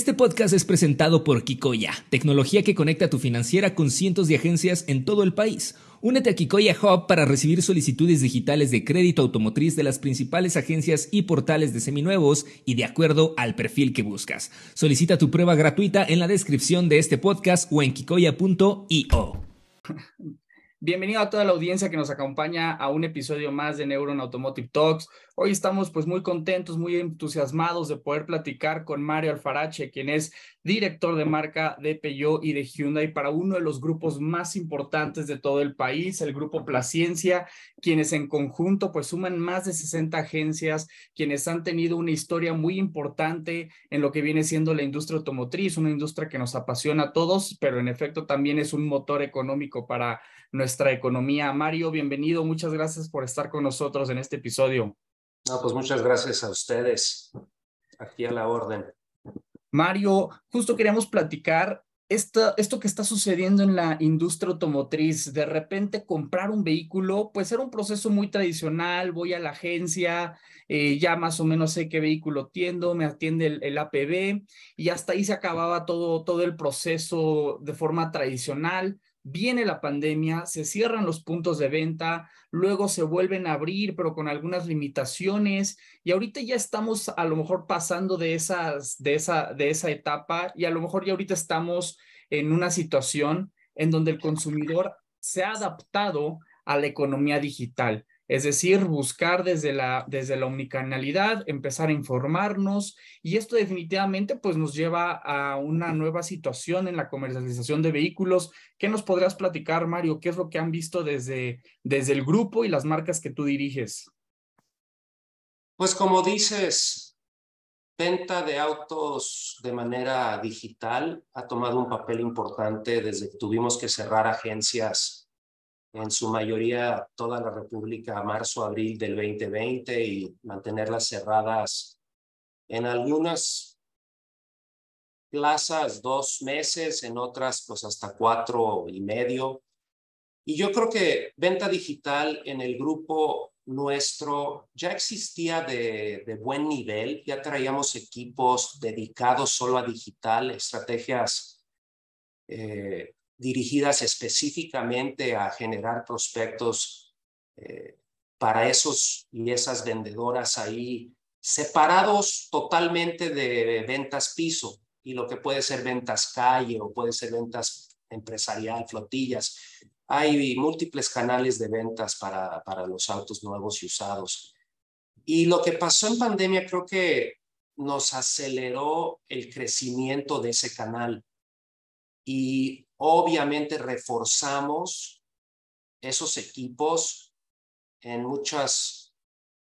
Este podcast es presentado por Kikoya, tecnología que conecta tu financiera con cientos de agencias en todo el país. Únete a Kikoya Hub para recibir solicitudes digitales de crédito automotriz de las principales agencias y portales de seminuevos y de acuerdo al perfil que buscas. Solicita tu prueba gratuita en la descripción de este podcast o en kikoya.io. Bienvenido a toda la audiencia que nos acompaña a un episodio más de Neuron Automotive Talks. Hoy estamos pues muy contentos, muy entusiasmados de poder platicar con Mario Alfarache, quien es director de marca de Peugeot y de Hyundai para uno de los grupos más importantes de todo el país, el grupo Placiencia, quienes en conjunto pues suman más de 60 agencias, quienes han tenido una historia muy importante en lo que viene siendo la industria automotriz, una industria que nos apasiona a todos, pero en efecto también es un motor económico para nuestra economía. Mario, bienvenido. Muchas gracias por estar con nosotros en este episodio. No, pues muchas gracias a ustedes. Aquí a la orden. Mario, justo queríamos platicar esto, esto que está sucediendo en la industria automotriz. De repente comprar un vehículo, pues era un proceso muy tradicional. Voy a la agencia, eh, ya más o menos sé qué vehículo tiendo, me atiende el, el, APB y hasta ahí se acababa todo, todo el proceso de forma tradicional viene la pandemia, se cierran los puntos de venta, luego se vuelven a abrir, pero con algunas limitaciones, y ahorita ya estamos a lo mejor pasando de, esas, de, esa, de esa etapa y a lo mejor ya ahorita estamos en una situación en donde el consumidor se ha adaptado a la economía digital. Es decir, buscar desde la, desde la omnicanalidad, empezar a informarnos y esto definitivamente pues nos lleva a una nueva situación en la comercialización de vehículos. ¿Qué nos podrías platicar, Mario? ¿Qué es lo que han visto desde, desde el grupo y las marcas que tú diriges? Pues como dices, venta de autos de manera digital ha tomado un papel importante desde que tuvimos que cerrar agencias en su mayoría toda la República a marzo, abril del 2020 y mantenerlas cerradas en algunas plazas dos meses, en otras pues hasta cuatro y medio. Y yo creo que venta digital en el grupo nuestro ya existía de, de buen nivel, ya traíamos equipos dedicados solo a digital, estrategias eh, dirigidas específicamente a generar prospectos eh, para esos y esas vendedoras ahí separados totalmente de ventas piso y lo que puede ser ventas calle o puede ser ventas empresarial, flotillas. Hay múltiples canales de ventas para, para los autos nuevos y usados. Y lo que pasó en pandemia creo que nos aceleró el crecimiento de ese canal. Y Obviamente reforzamos esos equipos en muchas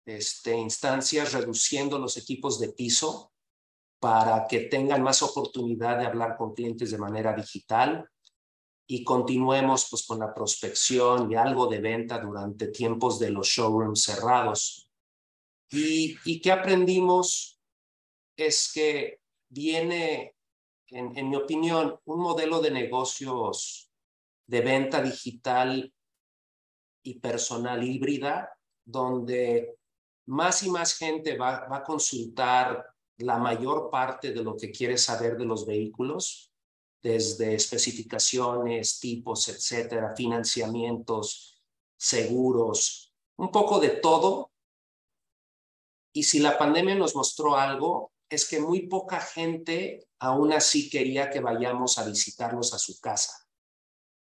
este, instancias, reduciendo los equipos de piso para que tengan más oportunidad de hablar con clientes de manera digital y continuemos pues, con la prospección y algo de venta durante tiempos de los showrooms cerrados. Y, y qué aprendimos es que viene en, mi opinión, un modelo de negocios de venta digital y personal híbrida, donde más y más gente va, va, a consultar la mayor parte de lo que quiere saber de los vehículos, desde especificaciones, tipos, etcétera, financiamientos, seguros, un poco de todo. Y si la pandemia nos mostró algo, es que muy poca gente aún así quería que vayamos a visitarlos a su casa.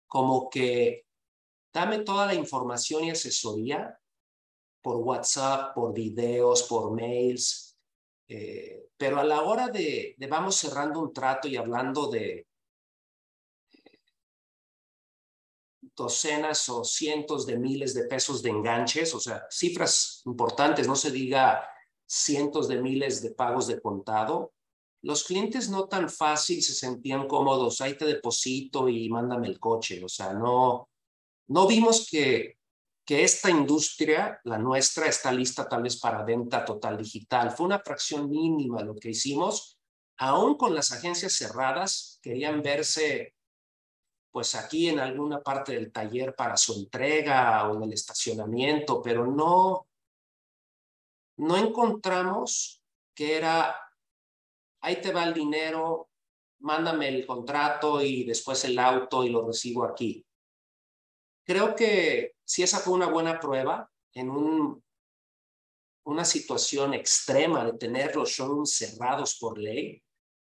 Como que dame toda la información y asesoría por WhatsApp, por videos, por mails, eh, pero a la hora de, de, vamos cerrando un trato y hablando de docenas o cientos de miles de pesos de enganches, o sea, cifras importantes, no se diga cientos de miles de pagos de contado, los clientes no tan fácil se sentían cómodos, ahí te deposito y mándame el coche, o sea, no, no vimos que, que esta industria, la nuestra, está lista tal vez para venta total digital. Fue una fracción mínima lo que hicimos, aún con las agencias cerradas, querían verse pues aquí en alguna parte del taller para su entrega o en el estacionamiento, pero no, no encontramos que era, ahí te va el dinero, mándame el contrato y después el auto y lo recibo aquí. Creo que si esa fue una buena prueba en un, una situación extrema de tener los showrooms cerrados por ley,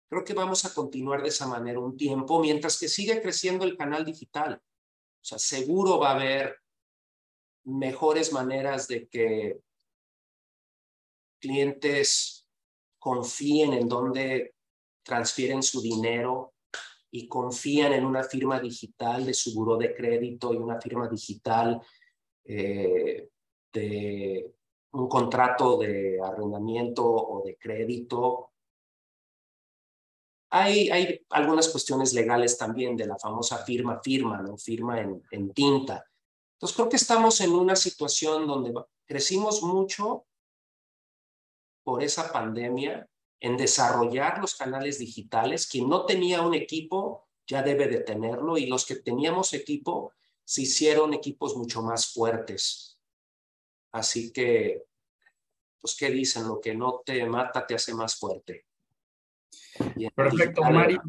Creo que vamos a continuar de esa manera un tiempo mientras que sigue creciendo el canal digital. O sea, seguro va a haber mejores maneras de que clientes confíen en dónde transfieren su dinero y confían en una firma digital de su buro de crédito y una firma digital eh, de un contrato de arrendamiento o de crédito hay, hay algunas cuestiones legales también de la famosa firma, firma, ¿no? Firma en, en tinta. Entonces creo que estamos en una situación donde crecimos mucho por esa pandemia en desarrollar los canales digitales. Quien no tenía un equipo ya debe de tenerlo y los que teníamos equipo se hicieron equipos mucho más fuertes. Así que, pues, ¿qué dicen? Lo que no te mata te hace más fuerte. Perfecto, Mari.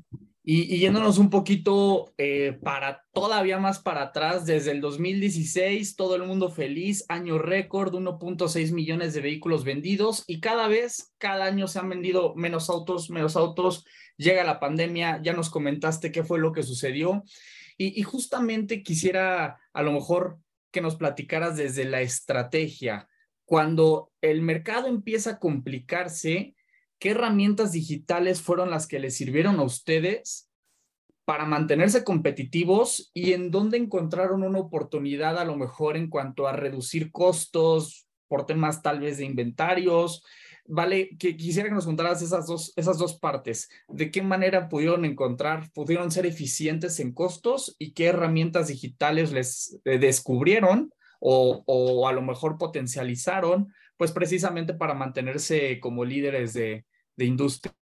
Y, yéndonos un poquito eh, para todavía más para atrás, desde el 2016, todo el mundo feliz, año récord, 1.6 millones de vehículos vendidos y cada vez, cada año se han vendido menos autos, menos autos, llega la pandemia, ya nos comentaste qué fue lo que sucedió y, y justamente quisiera a lo mejor que nos platicaras desde la estrategia. Cuando el mercado empieza a complicarse, ¿qué herramientas digitales fueron las que les sirvieron a ustedes para mantenerse competitivos y en dónde encontraron una oportunidad a lo mejor en cuanto a reducir costos por temas tal vez de inventarios? Vale, que quisiera que nos contaras esas dos, esas dos partes. ¿De qué manera pudieron encontrar, pudieron ser eficientes en costos y qué herramientas digitales les eh, descubrieron o, o a lo mejor potencializaron, pues precisamente para mantenerse como líderes de, de industria?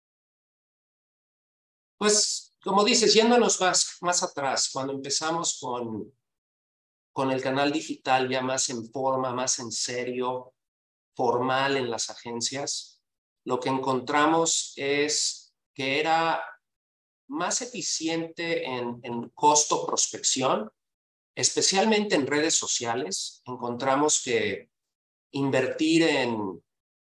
Pues, como dices, yéndonos más, más atrás, cuando empezamos con, con el canal digital ya más en forma, más en serio, formal en las agencias, lo que encontramos es que era más eficiente en, en costo prospección, especialmente en redes sociales. Encontramos que invertir en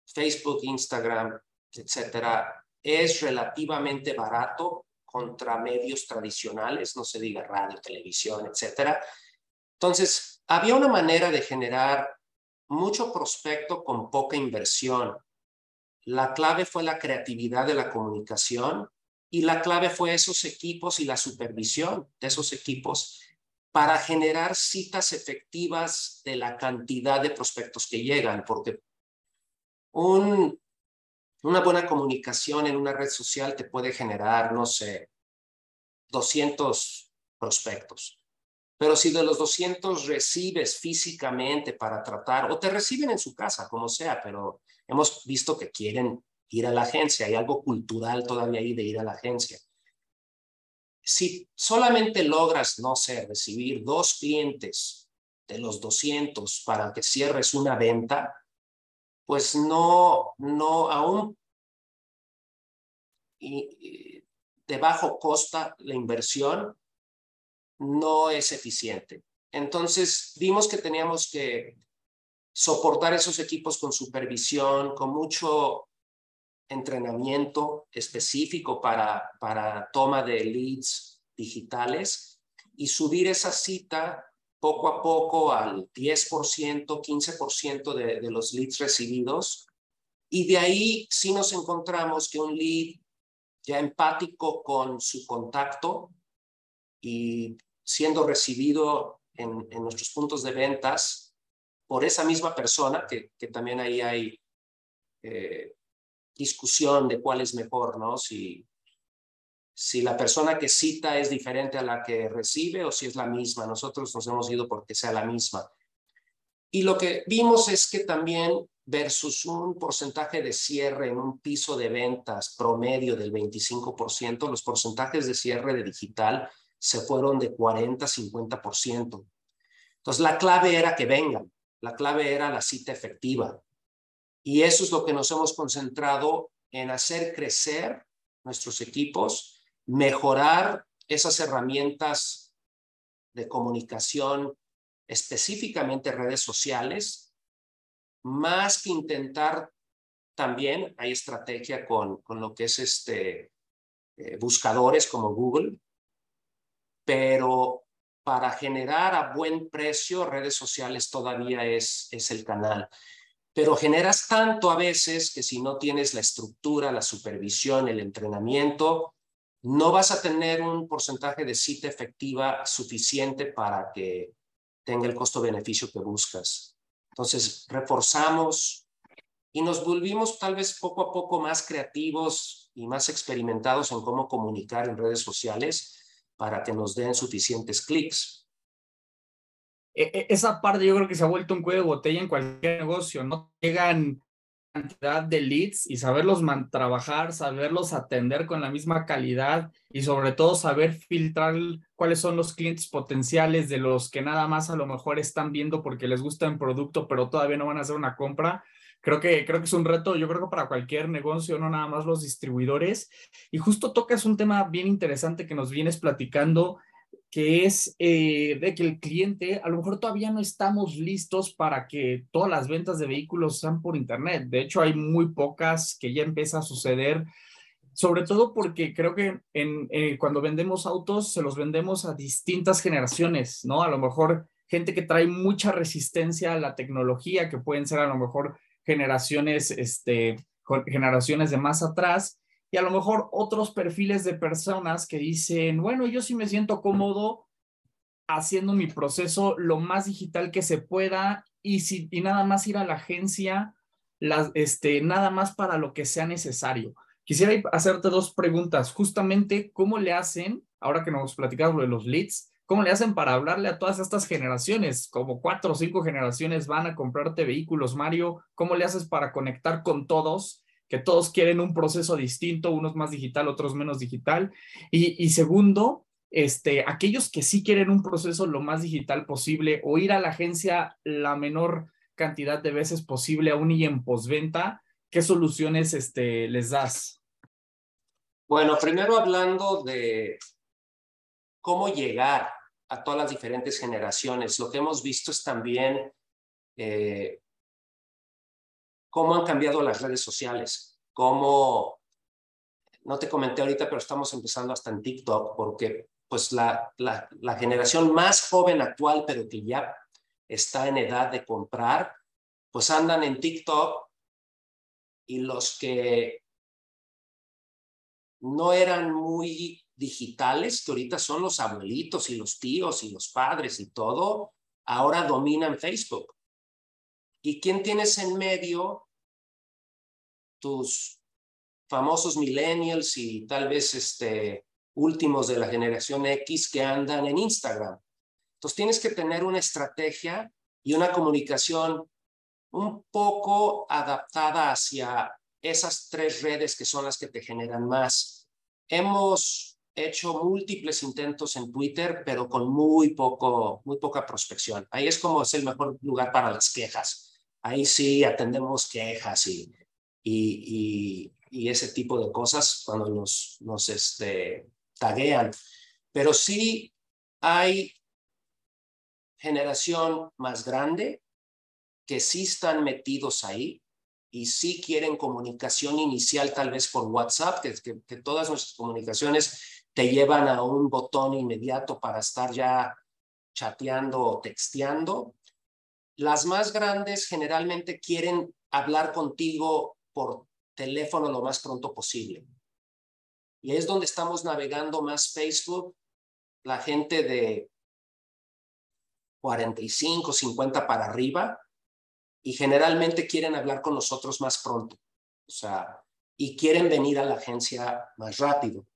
Facebook, Instagram, etcétera, es relativamente barato contra medios tradicionales, no se diga radio, televisión, etcétera. Entonces, había una manera de generar mucho prospecto con poca inversión. La clave fue la creatividad de la comunicación y la clave fue esos equipos y la supervisión de esos equipos para generar citas efectivas de la cantidad de prospectos que llegan, porque un una buena comunicación en una red social te puede generar, no sé, 200 prospectos. Pero si de los 200 recibes físicamente para tratar, o te reciben en su casa, como sea, pero hemos visto que quieren ir a la agencia, hay algo cultural todavía ahí de ir a la agencia. Si solamente logras, no sé, recibir dos clientes de los 200 para que cierres una venta, pues no, no, aún y, de bajo costa la inversión no es eficiente. Entonces, vimos que teníamos que soportar esos equipos con supervisión, con mucho entrenamiento específico para, para toma de leads digitales y subir esa cita poco a poco al 10%, 15% de, de los leads recibidos. Y de ahí sí nos encontramos que un lead ya empático con su contacto y siendo recibido en, nuestros puntos de ventas por esa misma persona, que, que también ahí hay eh, discusión de cuál es mejor, ¿no? Si, si la persona que cita es diferente a la que recibe o si es la misma. Nosotros nos hemos ido porque sea la misma. Y lo que vimos es que también versus un porcentaje de cierre en un piso de ventas promedio del 25%, los porcentajes de cierre de digital se fueron de 40 a 50%. Entonces, la clave era que vengan, la clave era la cita efectiva. Y eso es lo que nos hemos concentrado en hacer crecer nuestros equipos, mejorar esas herramientas de comunicación, específicamente redes sociales, más que intentar también hay estrategia con, con lo que es este eh, buscadores como Google, pero para generar a buen precio redes sociales todavía es, es el canal. Pero generas tanto a veces que si no tienes la estructura, la supervisión, el entrenamiento, no vas a tener un porcentaje de cita efectiva suficiente para que tenga el costo-beneficio que buscas. Entonces, reforzamos y nos volvimos tal vez poco a poco más creativos y más experimentados en cómo comunicar en redes sociales para que nos den suficientes clics. E, e, esa parte yo creo que se ha vuelto un cuello de botella en cualquier negocio, ¿no? Llegan cantidad de leads y saberlos trabajar, saberlos atender con la misma calidad y sobre todo saber filtrar cuáles son los clientes potenciales de los que nada más a lo mejor están viendo porque les gusta el producto, pero todavía no van a hacer una compra creo que, creo que es un reto, yo creo que para cualquier negocio, no nada más los distribuidores. Y justo tocas un tema bien interesante que nos vienes platicando, que es eh, de que el cliente, a lo mejor todavía no estamos listos para que todas las ventas de vehículos sean por Internet. De hecho, hay muy pocas que ya empieza a suceder sobre todo porque creo que eh, cuando vendemos autos se los vendemos a distintas generaciones, ¿no? A lo mejor gente que trae mucha resistencia a la tecnología, que pueden ser a lo mejor generaciones, este, generaciones de más atrás y a lo mejor otros perfiles de personas que dicen, bueno, yo sí me siento cómodo haciendo mi proceso lo más digital que se pueda y, si, y nada más ir a la agencia, las, este, nada más para lo que sea necesario. Quisiera hacerte dos preguntas. Justamente, ¿cómo le hacen, ahora que nos platicamos de los leads, ¿Cómo le hacen para hablarle a todas estas generaciones? Como cuatro o cinco generaciones van a comprarte vehículos, Mario. ¿Cómo le haces para conectar con todos? Que todos quieren un proceso distinto, unos más digital, otros menos digital. Y, segundo, este, aquellos que sí quieren un proceso lo más digital posible o ir a la agencia la menor cantidad de veces posible aún y en postventa, ¿qué soluciones este, les das? Bueno, primero hablando de, cómo llegar a todas las diferentes generaciones. Lo que hemos visto es también eh, cómo han cambiado las redes sociales, cómo, no te comenté ahorita, pero estamos empezando hasta en TikTok, porque pues la, la, la generación más joven actual, pero que ya está en edad de comprar, pues andan en TikTok y los que no eran muy digitales, que ahorita son los abuelitos y los tíos y los padres y todo, ahora dominan Facebook. ¿Y quién tienes en medio? Tus famosos millennials y tal vez este, últimos de la generación X que andan en Instagram. Entonces tienes que tener una estrategia y una comunicación un poco adaptada hacia esas tres redes que son las que te generan más. Hemos hecho múltiples intentos en Twitter, pero con muy, poco, muy poca prospección. Ahí es como es el mejor lugar para las quejas. Ahí sí atendemos quejas y, y, y, ese tipo de cosas cuando nos, nos este, taguean. Pero sí hay generación más grande que sí están metidos ahí y sí quieren comunicación inicial tal vez por WhatsApp, que, que, que todas nuestras comunicaciones te llevan a un botón inmediato para estar ya chateando o texteando. Las más grandes generalmente quieren hablar contigo por teléfono lo más pronto posible. Y es donde estamos navegando más Facebook, la gente de 45, 50 para arriba, y generalmente quieren hablar con nosotros más pronto. O sea, y quieren venir a la agencia más rápido.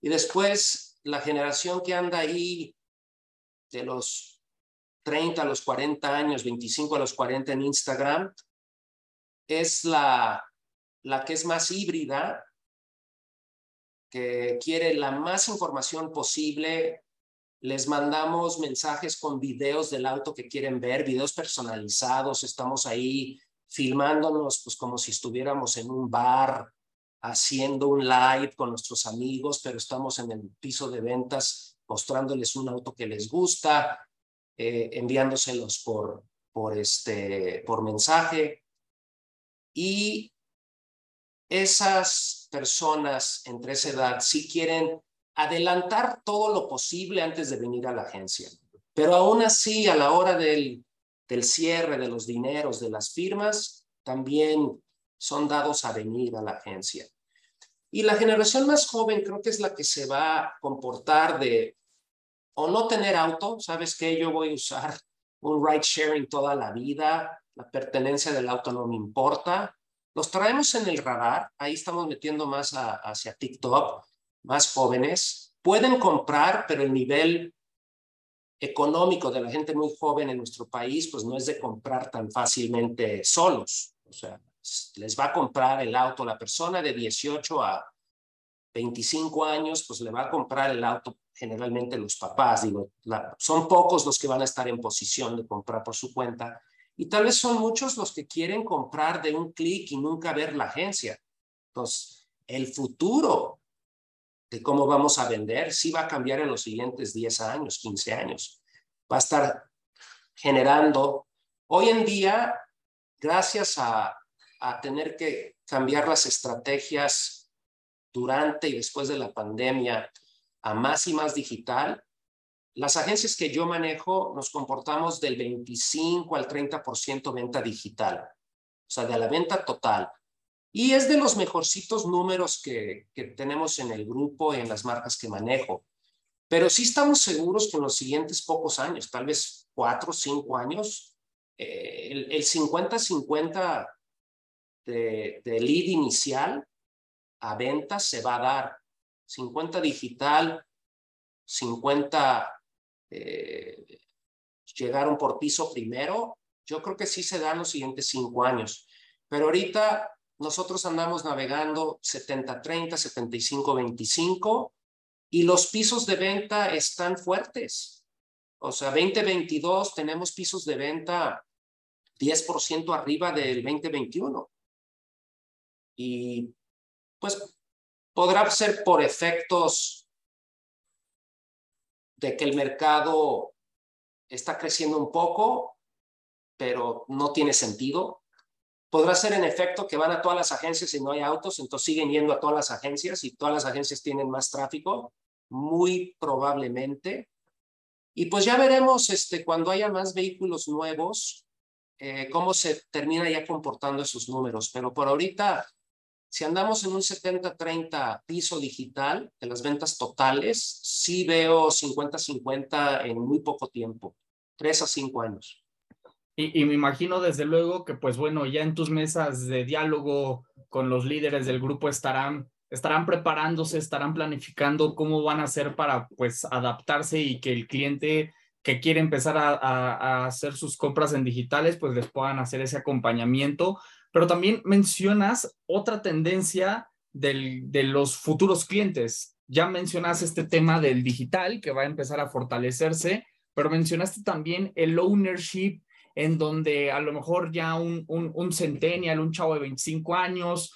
Y después, la generación que anda ahí de los 30 a los 40 años, 25 a los 40 en Instagram, es la, la que es más híbrida, que quiere la más información posible. Les mandamos mensajes con videos del auto que quieren ver, videos personalizados. Estamos ahí filmándonos pues como si estuviéramos en un bar haciendo un live con nuestros amigos, pero estamos en el piso de ventas mostrándoles un auto que les gusta, eh, enviándoselos por, por, este, por mensaje. Y esas personas entre esa edad sí quieren adelantar todo lo posible antes de venir a la agencia. Pero aún así, a la hora del, del cierre de los dineros, de las firmas, también son dados a venir a la agencia. Y la generación más joven creo que es la que se va a comportar de o no tener auto, sabes que yo voy a usar un ride sharing toda la vida, la pertenencia del auto no me importa. Los traemos en el radar, ahí estamos metiendo más hacia TikTok, más jóvenes. Pueden comprar, pero el nivel económico de la gente muy joven en nuestro país, pues no es de comprar tan fácilmente solos. O sea, les va a comprar el auto la persona de 18 a 25 años, pues le va a comprar el auto generalmente los papás. Digo, son pocos los que van a estar en posición de comprar por su cuenta y tal vez son muchos los que quieren comprar de un clic y nunca ver la agencia. Entonces, el futuro de cómo vamos a vender sí va a cambiar en los siguientes 10 años, 15 años. Va a estar generando. Hoy en día, gracias a, a tener que cambiar las estrategias durante y después de la pandemia a más y más digital, las agencias que yo manejo nos comportamos del 25 al 30% venta digital, o sea, de la venta total. Y es de los mejorcitos números que, tenemos en el grupo y en las marcas que manejo. Pero sí estamos seguros que en los siguientes pocos años, tal vez cuatro o cinco años, eh, el 50-50 de, de lead inicial a venta se va a dar. 50 digital, 50 eh, llegaron por piso primero, yo creo que sí se dan los siguientes cinco años. Pero ahorita nosotros andamos navegando 70-30, 75-25 y los pisos de venta están fuertes. O sea, 2022 tenemos pisos de venta 10% arriba del 2021. Y pues podrá ser por efectos de que el mercado está creciendo un poco, pero no tiene sentido. Podrá ser en efecto que van a todas las agencias y no hay autos, entonces siguen yendo a todas las agencias y todas las agencias tienen más tráfico, muy probablemente. Y pues ya veremos este, cuando haya más vehículos nuevos, eh, cómo se termina ya comportando esos números. Pero por ahorita si andamos en un 70-30 piso digital de las ventas totales, sí veo 50-50 en muy poco tiempo, tres a cinco años. Y, me imagino desde luego que, pues bueno, ya en tus mesas de diálogo con los líderes del grupo estarán, estarán preparándose, estarán planificando cómo van a hacer para, pues, adaptarse y que el cliente que quiere empezar a, a, a hacer sus compras en digitales, pues les puedan hacer ese acompañamiento pero también mencionas otra tendencia de los futuros clientes. Ya mencionas este tema del digital que va a empezar a fortalecerse, pero mencionaste también el ownership en donde a lo mejor ya un, un, un centennial, un chavo de 25 años,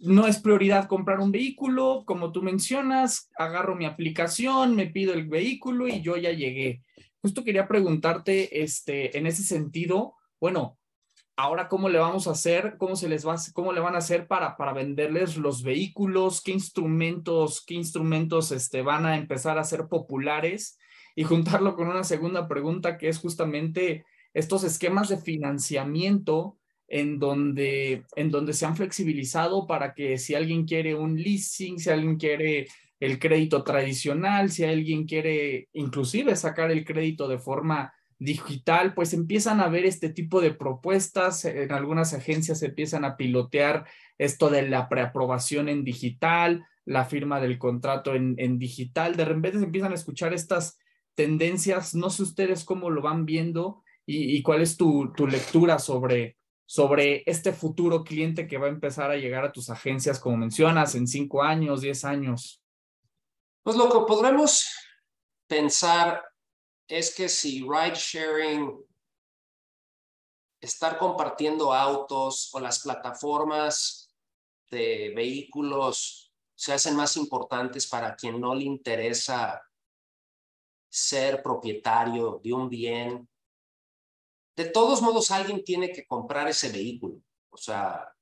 no es prioridad comprar un vehículo, como tú mencionas, agarro mi aplicación, me pido el vehículo y yo ya llegué. Justo quería preguntarte, este, en ese sentido, bueno, ahora cómo le vamos a hacer, cómo se les va, cómo le van a hacer para, para venderles los vehículos, qué instrumentos, qué instrumentos este, van a empezar a ser populares. Y juntarlo con una segunda pregunta que es justamente estos esquemas de financiamiento en donde, en donde se han flexibilizado para que si alguien quiere un leasing, si alguien quiere el crédito tradicional, si alguien quiere inclusive sacar el crédito de forma digital, pues empiezan a ver este tipo de propuestas, en algunas agencias empiezan a pilotear esto de la preaprobación en digital, la firma del contrato en, en digital, de repente se empiezan a escuchar estas tendencias, no sé ustedes cómo lo van viendo y, cuál es tu, tu lectura sobre, sobre este futuro cliente que va a empezar a llegar a tus agencias, como mencionas, en cinco años, diez años. Pues lo que podremos pensar es que si ride sharing, estar compartiendo autos o las plataformas de vehículos se hacen más importantes para quien no le interesa ser propietario de un bien, de todos modos alguien tiene que comprar ese vehículo. O sea,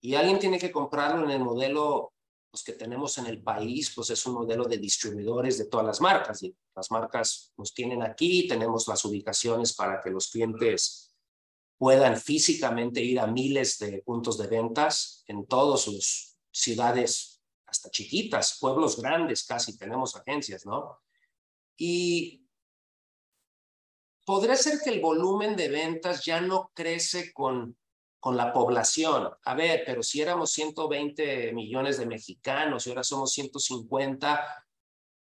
y alguien tiene que comprarlo en el modelo pues, que tenemos en el país, pues es un modelo de distribuidores de todas las marcas. Y las marcas nos tienen aquí, tenemos las ubicaciones para que los clientes puedan físicamente ir a miles de puntos de ventas en todas sus ciudades, hasta chiquitas, pueblos grandes casi, tenemos agencias, ¿no? Y podría ser que el volumen de ventas ya no crece con, con la población. A ver, pero si éramos 120 millones de mexicanos y ahora somos 150,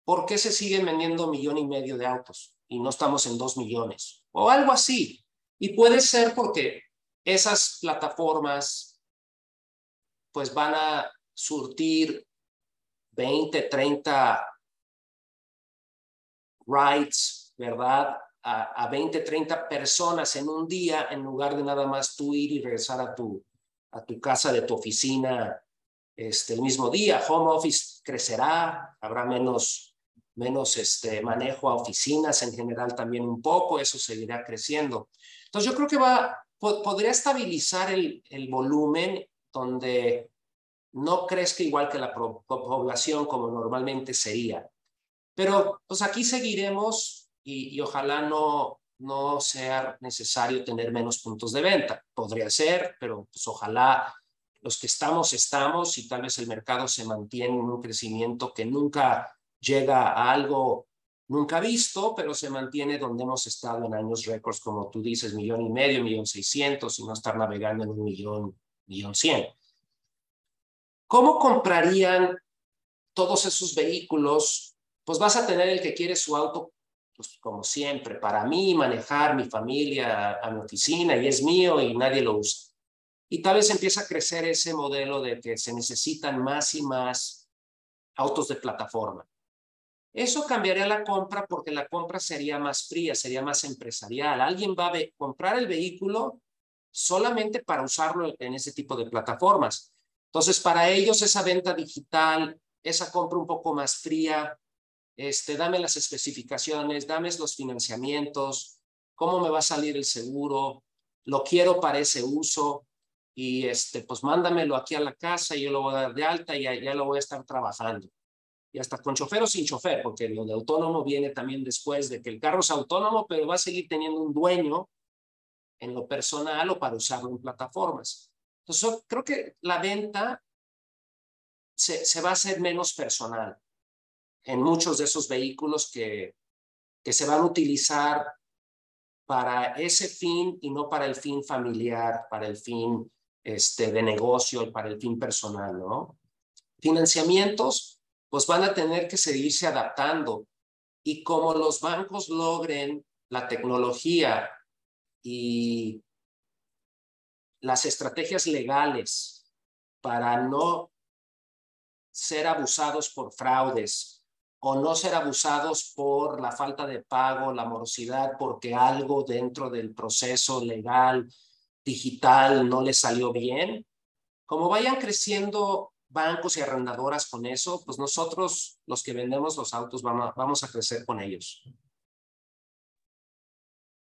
¿por qué se siguen vendiendo un millón y medio de autos y no estamos en dos millones? O algo así. Y puede ser porque esas plataformas pues van a surtir 20, 30 rights, ¿verdad? A, a 20, 30 personas en un día en lugar de nada más tú ir y regresar a tu, a tu casa de tu oficina este, el mismo día. Home office crecerá, habrá menos, menos este, manejo a oficinas en general también un poco, eso seguirá creciendo. Entonces yo creo que va, podría estabilizar el, el volumen donde no crezca igual que la población como normalmente sería. Pero pues aquí seguiremos y, ojalá no, no sea necesario tener menos puntos de venta. Podría ser, pero pues ojalá los que estamos, estamos y tal vez el mercado se mantiene en un crecimiento que nunca llega a algo nunca visto, pero se mantiene donde hemos estado en años récords, como tú dices, millón y medio, millón seiscientos, y no estar navegando en un millón, millón cien. ¿Cómo comprarían todos esos vehículos pues vas a tener el que quiere su auto, pues como siempre, para mí, manejar mi familia a mi oficina y es mío y nadie lo usa. Y tal vez empieza a crecer ese modelo de que se necesitan más y más autos de plataforma. Eso cambiaría la compra porque la compra sería más fría, sería más empresarial. Alguien va a comprar el vehículo solamente para usarlo en ese tipo de plataformas. Entonces, para ellos esa venta digital, esa compra un poco más fría, este, dame las especificaciones, dame los financiamientos, cómo me va a salir el seguro, lo quiero para ese uso y este, pues mándamelo aquí a la casa y yo lo voy a dar de alta y ya, ya lo voy a estar trabajando. Y hasta con chofer o sin chofer, porque lo de autónomo viene también después de que el carro es autónomo, pero va a seguir teniendo un dueño en lo personal o para usarlo en plataformas. Entonces, creo que la venta se, se va a hacer menos personal en muchos de esos vehículos que, que se van a utilizar para ese fin y no para el fin familiar, para el fin este, de negocio y para el fin personal, ¿no? Financiamientos, pues van a tener que seguirse adaptando y como los bancos logren la tecnología y las estrategias legales para no ser abusados por fraudes o no ser abusados por la falta de pago, la morosidad, porque algo dentro del proceso legal digital no les salió bien. Como vayan creciendo bancos y arrendadoras con eso, pues nosotros, los que vendemos los autos, vamos, vamos a crecer con ellos.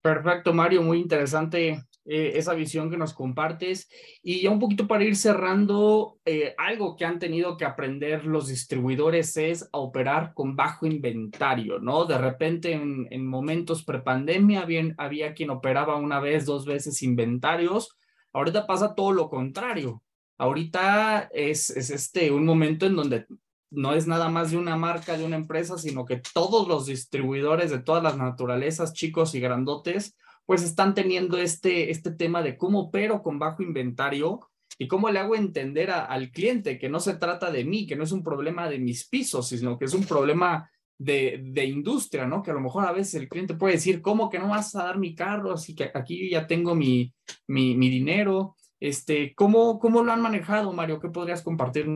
Perfecto, Mario, muy interesante eh, esa visión que nos compartes. Y ya un poquito para ir cerrando, eh, algo que han tenido que aprender los distribuidores es a operar con bajo inventario, ¿no? De repente en, en momentos prepandemia había, había quien operaba una vez, dos veces inventarios. Ahorita pasa todo lo contrario. Ahorita es, es este un momento en donde no es nada más de una marca, de una empresa, sino que todos los distribuidores de todas las naturalezas, chicos y grandotes, pues están teniendo este, este tema de cómo opero con bajo inventario y cómo le hago entender al cliente que no se trata de mí, que no es un problema de mis pisos, sino que es un problema de, de, industria, ¿no? Que a lo mejor a veces el cliente puede decir, ¿cómo que no vas a dar mi carro? Así que aquí ya tengo mi, mi, mi dinero. Este, ¿cómo, ¿Cómo lo han manejado, Mario? ¿Qué podrías compartir?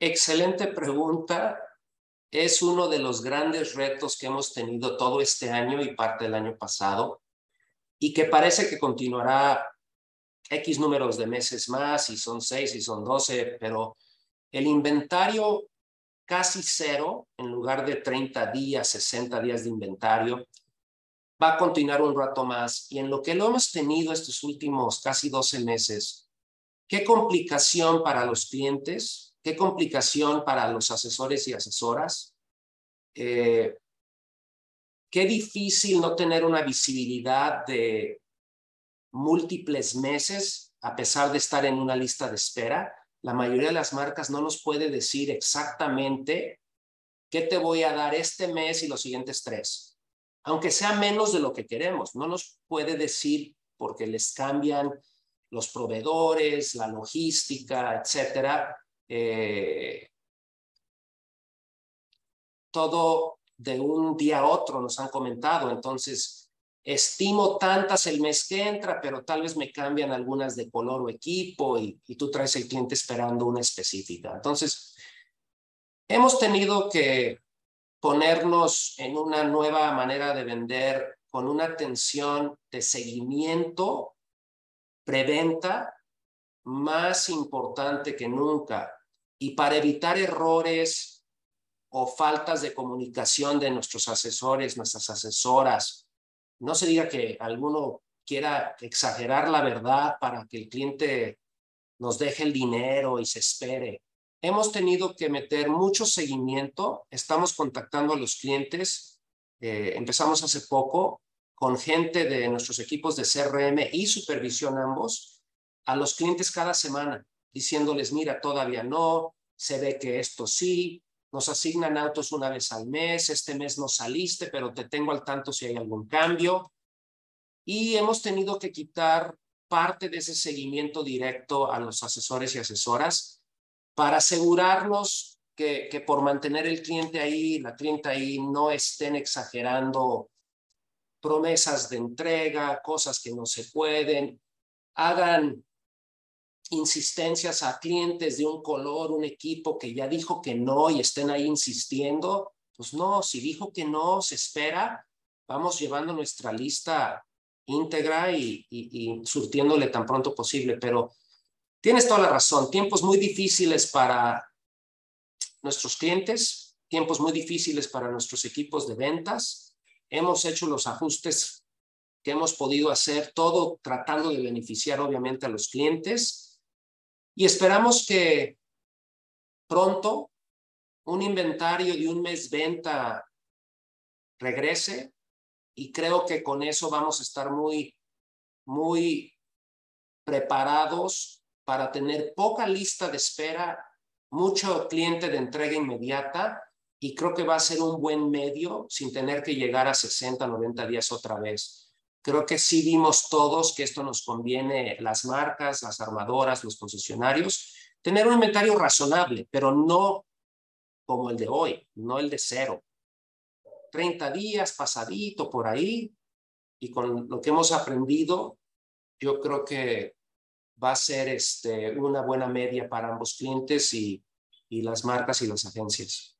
Excelente pregunta. Es uno de los grandes retos que hemos tenido todo este año y parte del año pasado y que parece que continuará X números de meses más, y son seis, y son doce, pero el inventario casi cero, en lugar de 30 días, 60 días de inventario, va a continuar un rato más. Y en lo que lo hemos tenido estos últimos casi 12 meses, qué complicación para los clientes, qué complicación para los asesores y asesoras. Eh, qué difícil no tener una visibilidad de múltiples meses a pesar de estar en una lista de espera la mayoría de las marcas no nos puede decir exactamente qué te voy a dar este mes y los siguientes tres, aunque sea menos de lo que queremos. No nos puede decir porque les cambian los proveedores, la logística, etcétera. Eh, todo de un día a otro nos han comentado. Entonces, estimo tantas el mes que entra, pero tal vez me cambian algunas de color o equipo y, tú traes el cliente esperando una específica. Entonces, hemos tenido que ponernos en una nueva manera de vender con una atención de seguimiento, preventa, más importante que nunca. Y para evitar errores o faltas de comunicación de nuestros asesores, nuestras asesoras, no se diga que alguno quiera exagerar la verdad para que el cliente nos deje el dinero y se espere. Hemos tenido que meter mucho seguimiento, estamos contactando a los clientes, eh, empezamos hace poco con gente de nuestros equipos de CRM y supervisión ambos, a los clientes cada semana, diciéndoles, mira, todavía no, se ve que esto sí, nos asignan autos una vez al mes, este mes no saliste, pero te tengo al tanto si hay algún cambio. Y hemos tenido que quitar parte de ese seguimiento directo a los asesores y asesoras para asegurarnos que, que por mantener el cliente ahí, la cliente ahí, no estén exagerando promesas de entrega, cosas que no se pueden, hagan insistencias a clientes de un color, un equipo que ya dijo que no y estén ahí insistiendo, pues no, si dijo que no, se espera, vamos llevando nuestra lista íntegra y, surtiéndole tan pronto posible, pero tienes toda la razón, tiempos muy difíciles para nuestros clientes, tiempos muy difíciles para nuestros equipos de ventas, hemos hecho los ajustes que hemos podido hacer, todo tratando de beneficiar obviamente a los clientes y esperamos que pronto un inventario de un mes venta regrese y creo que con eso vamos a estar muy, muy preparados para tener poca lista de espera, mucho cliente de entrega inmediata y creo que va a ser un buen medio sin tener que llegar a 60, 90 días otra vez. Creo que sí vimos todos que esto nos conviene, las marcas, las armadoras, los concesionarios, tener un inventario razonable, pero no como el de hoy, no el de cero. 30 días pasadito por ahí y con lo que hemos aprendido, yo creo que va a ser este, una buena media para ambos clientes y, y las marcas y las agencias.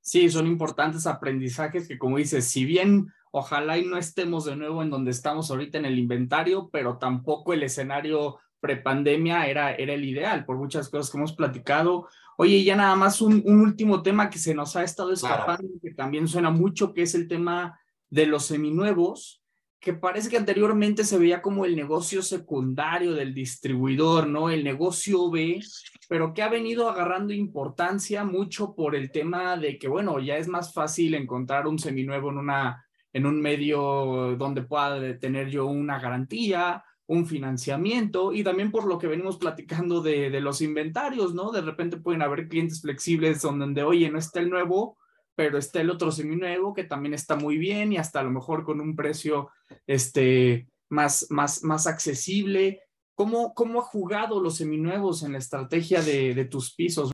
Sí, son importantes aprendizajes que, como dices, si bien Ojalá y no estemos de nuevo en donde estamos ahorita en el inventario, pero tampoco el escenario prepandemia era, era el ideal por muchas cosas que hemos platicado. Oye, ya nada más un, último tema que se nos ha estado escapando, que también suena mucho, que es el tema de los seminuevos, que parece que anteriormente se veía como el negocio secundario del distribuidor, ¿no? El negocio B, pero que ha venido agarrando importancia mucho por el tema de que, bueno, ya es más fácil encontrar un seminuevo en una en un medio donde pueda tener yo una garantía, un financiamiento y también por lo que venimos platicando de, los inventarios, ¿no? De repente pueden haber clientes flexibles donde, oye, no está el nuevo, pero está el otro seminuevo que también está muy bien y hasta a lo mejor con un precio este, más, más, más accesible. ¿Cómo, cómo ha jugado los seminuevos en la estrategia de tus pisos?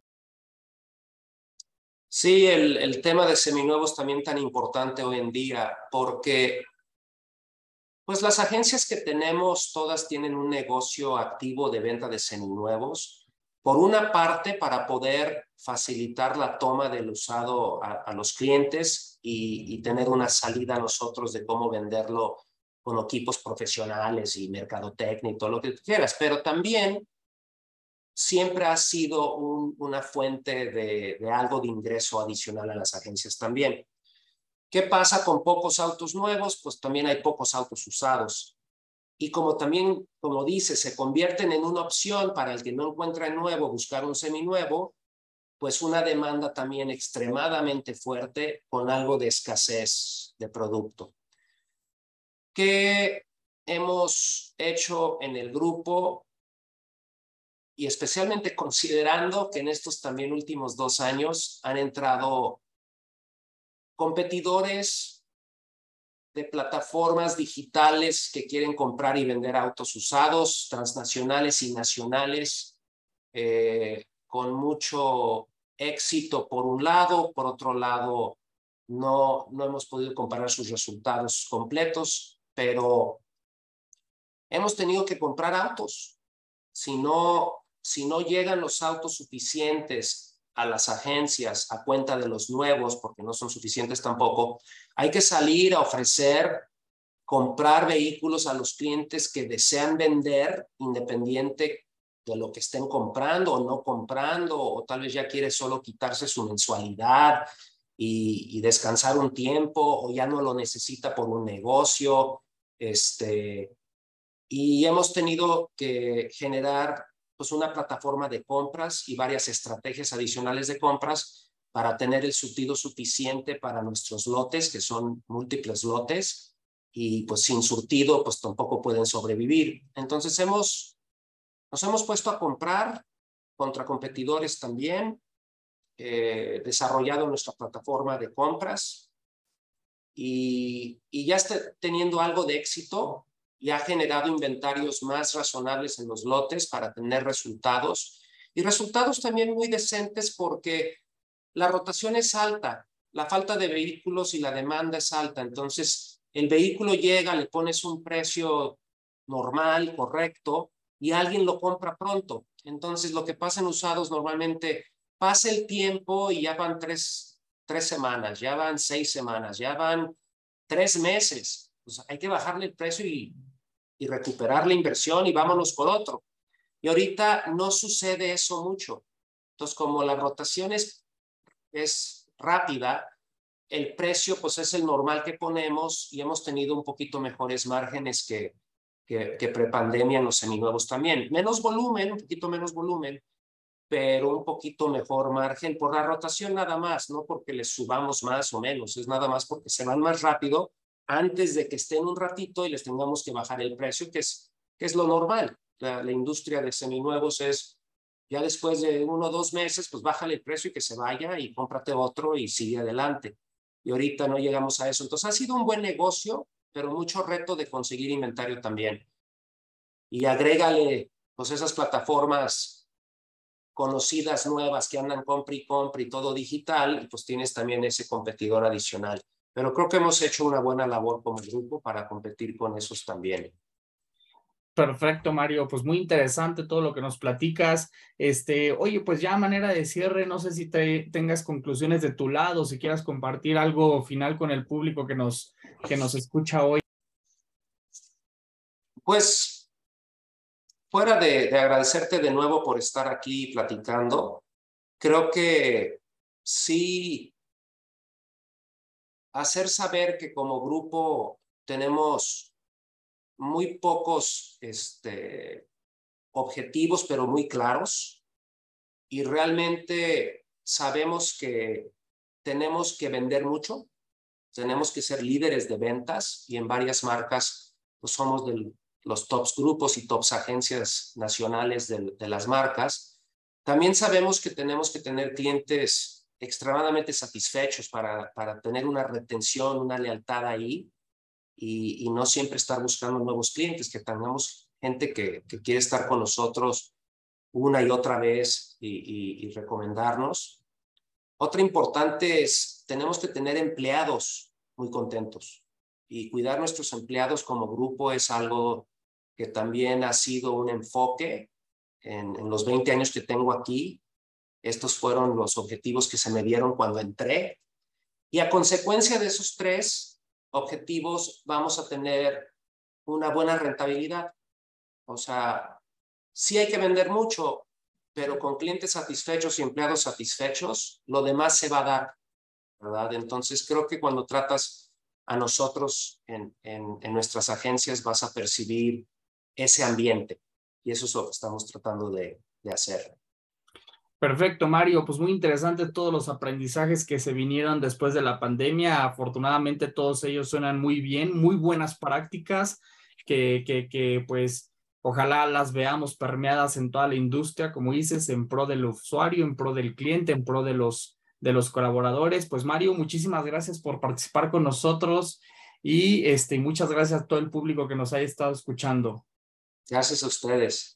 Sí, el, tema de seminuevos también tan importante hoy en día, porque pues las agencias que tenemos todas tienen un negocio activo de venta de seminuevos. Por una parte, para poder facilitar la toma del usado a, los clientes y, y, tener una salida a nosotros de cómo venderlo con equipos profesionales y mercadotecnia y todo lo que quieras, pero también siempre ha sido un, una fuente de, de, algo de ingreso adicional a las agencias también. ¿Qué pasa con pocos autos nuevos? Pues también hay pocos autos usados. Y como también, como dice, se convierten en una opción para el que no encuentra nuevo buscar un seminuevo, pues una demanda también extremadamente fuerte con algo de escasez de producto. ¿Qué hemos hecho en el grupo y especialmente considerando que en estos también últimos dos años han entrado competidores de plataformas digitales que quieren comprar y vender autos usados, transnacionales y nacionales, eh, con mucho éxito por un lado, por otro lado, no, no hemos podido comparar sus resultados completos, pero hemos tenido que comprar autos. Si no, si no llegan los autos suficientes a las agencias a cuenta de los nuevos, porque no son suficientes tampoco, hay que salir a ofrecer, comprar vehículos a los clientes que desean vender independiente de lo que estén comprando o no comprando, o tal vez ya quiere solo quitarse su mensualidad y, descansar un tiempo, o ya no lo necesita por un negocio. Este, y hemos tenido que generar pues una plataforma de compras y varias estrategias adicionales de compras para tener el surtido suficiente para nuestros lotes, que son múltiples lotes, y pues sin surtido, pues tampoco pueden sobrevivir. Entonces hemos, nos hemos puesto a comprar contra competidores también, eh, desarrollado nuestra plataforma de compras y, y ya está teniendo algo de éxito y ha generado inventarios más razonables en los lotes para tener resultados y resultados también muy decentes porque la rotación es alta, la falta de vehículos y la demanda es alta. Entonces, el vehículo llega, le pones un precio normal, correcto, y alguien lo compra pronto. Entonces, lo que pasa en usados normalmente pasa el tiempo y ya van tres, tres semanas, ya van seis semanas, ya van tres meses. Pues hay que bajarle el precio y y recuperar la inversión y vámonos por otro. Y ahorita no sucede eso mucho. Entonces, como la rotación es, es rápida, el precio pues es el normal que ponemos y hemos tenido un poquito mejores márgenes que, que, que prepandemia en los seminuevos también. Menos volumen, un poquito menos volumen, pero un poquito mejor margen por la rotación nada más, no porque les subamos más o menos, es nada más porque se van más rápido antes de que estén un ratito y les tengamos que bajar el precio, que es, que es lo normal. La, industria de seminuevos es, ya después de uno o dos meses, pues bájale el precio y que se vaya y cómprate otro y sigue adelante. Y ahorita no llegamos a eso. Entonces ha sido un buen negocio, pero mucho reto de conseguir inventario también. Y agrégale pues esas plataformas conocidas nuevas que andan compra y compra y todo digital, y pues tienes también ese competidor adicional pero creo que hemos hecho una buena labor como grupo para competir con esos también. Perfecto, Mario. Pues muy interesante todo lo que nos platicas. Este, oye, pues ya a manera de cierre, no sé si te, tengas conclusiones de tu lado, si quieras compartir algo final con el público que nos, que nos escucha hoy. Pues, fuera de, de agradecerte de nuevo por estar aquí platicando, creo que sí hacer saber que como grupo tenemos muy pocos este, objetivos, pero muy claros, y realmente sabemos que tenemos que vender mucho, tenemos que ser líderes de ventas y en varias marcas pues somos de los tops grupos y tops agencias nacionales de, de las marcas. También sabemos que tenemos que tener clientes extremadamente satisfechos para, para tener una retención, una lealtad ahí y, y, no siempre estar buscando nuevos clientes, que tengamos gente que, quiere estar con nosotros una y otra vez y, recomendarnos. Otra importante es, tenemos que tener empleados muy contentos y cuidar nuestros empleados como grupo es algo que también ha sido un enfoque en, en, los 20 años que tengo aquí. Estos fueron los objetivos que se me dieron cuando entré. Y a consecuencia de esos tres objetivos, vamos a tener una buena rentabilidad. O sea, sí hay que vender mucho, pero con clientes satisfechos y empleados satisfechos, lo demás se va a dar, ¿verdad? Entonces creo que cuando tratas a nosotros en, nuestras agencias vas a percibir ese ambiente y eso es lo que estamos tratando de hacer. Perfecto, Mario. Pues muy interesante todos los aprendizajes que se vinieron después de la pandemia. Afortunadamente todos ellos suenan muy bien, muy buenas prácticas que, que, que pues ojalá las veamos permeadas en toda la industria, como dices, en pro del usuario, en pro del cliente, en pro de los, de los colaboradores. Pues Mario, muchísimas gracias por participar con nosotros y este, muchas gracias a todo el público que nos haya estado escuchando. Gracias a ustedes.